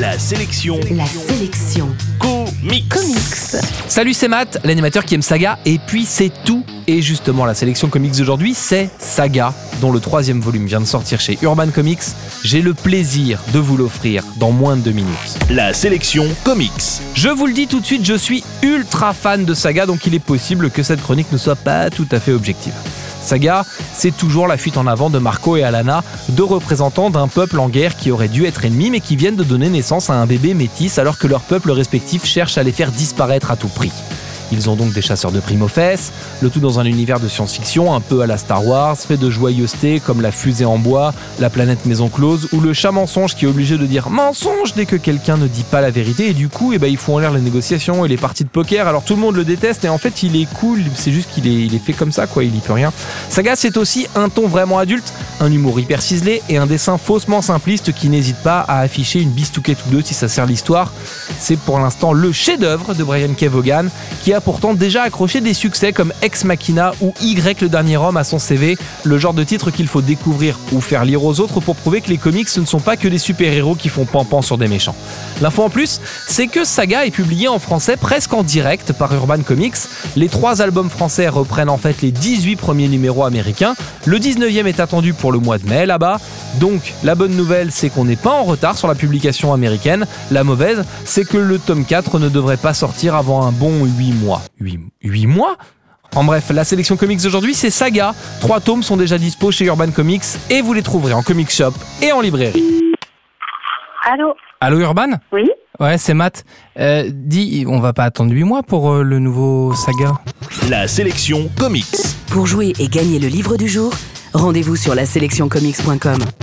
La sélection La sélection comics. comics. Salut, c'est Matt, l'animateur qui aime Saga, et puis c'est tout. Et justement, la sélection comics d'aujourd'hui, c'est Saga, dont le troisième volume vient de sortir chez Urban Comics. J'ai le plaisir de vous l'offrir dans moins de deux minutes. La sélection comics. Je vous le dis tout de suite, je suis ultra fan de Saga, donc il est possible que cette chronique ne soit pas tout à fait objective. Saga, c'est toujours la fuite en avant de Marco et Alana, deux représentants d'un peuple en guerre qui aurait dû être ennemis mais qui viennent de donner naissance à un bébé métis alors que leurs peuples respectifs cherchent à les faire disparaître à tout prix. Ils ont donc des chasseurs de primes aux fesses, le tout dans un univers de science-fiction un peu à la Star Wars, fait de joyeuseté comme la fusée en bois, la planète maison close ou le chat mensonge qui est obligé de dire mensonge dès que quelqu'un ne dit pas la vérité et du coup eh ben, ils font en l'air les négociations et les parties de poker. Alors tout le monde le déteste et en fait il est cool, c'est juste qu'il est, est fait comme ça quoi, il y peut rien. Saga c'est aussi un ton vraiment adulte, un humour hyper ciselé et un dessin faussement simpliste qui n'hésite pas à afficher une bistouquette ou deux si ça sert l'histoire. C'est pour l'instant le chef-d'œuvre de Brian K. Vaughan qui a pourtant déjà accroché des succès comme Ex Machina ou Y le dernier homme à son CV, le genre de titre qu'il faut découvrir ou faire lire aux autres pour prouver que les comics ce ne sont pas que des super-héros qui font pan sur des méchants. L'info en plus, c'est que Saga est publié en français presque en direct par Urban Comics. Les trois albums français reprennent en fait les 18 premiers numéros américains. Le 19e est attendu pour le mois de mai là-bas. Donc la bonne nouvelle c'est qu'on n'est pas en retard sur la publication américaine. La mauvaise c'est que le tome 4 ne devrait pas sortir avant un bon 8 mois. 8, mois? En bref, la sélection comics d'aujourd'hui, c'est Saga. Trois tomes sont déjà dispo chez Urban Comics et vous les trouverez en comic shop et en librairie. Allô? Allô Urban? Oui? Ouais, c'est Matt. Euh, dis, on va pas attendre 8 mois pour euh, le nouveau Saga La sélection comics. Pour jouer et gagner le livre du jour, rendez-vous sur la sélectioncomics.com.